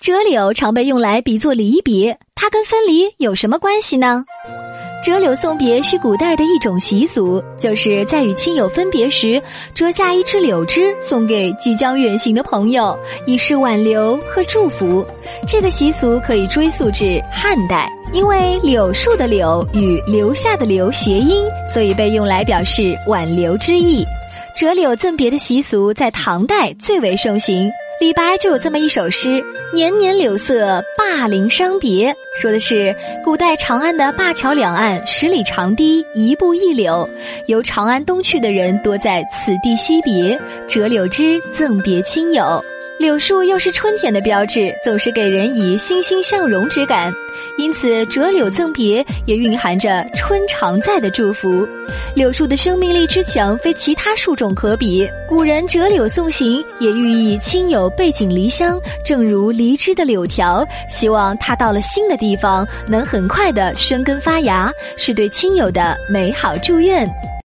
折柳常被用来比作离别，它跟分离有什么关系呢？折柳送别是古代的一种习俗，就是在与亲友分别时，折下一枝柳枝送给即将远行的朋友，以示挽留和祝福。这个习俗可以追溯至汉代，因为柳树的柳与留下的留谐音，所以被用来表示挽留之意。折柳赠别的习俗在唐代最为盛行。李白就有这么一首诗：“年年柳色灞陵伤别”，说的是古代长安的灞桥两岸十里长堤，一步一柳，由长安东去的人多在此地惜别，折柳枝赠别亲友。柳树又是春天的标志，总是给人以欣欣向荣之感，因此折柳赠别也蕴含着春常在的祝福。柳树的生命力之强，非其他树种可比。古人折柳送行，也寓意亲友背井离乡，正如离枝的柳条，希望他到了新的地方能很快的生根发芽，是对亲友的美好祝愿。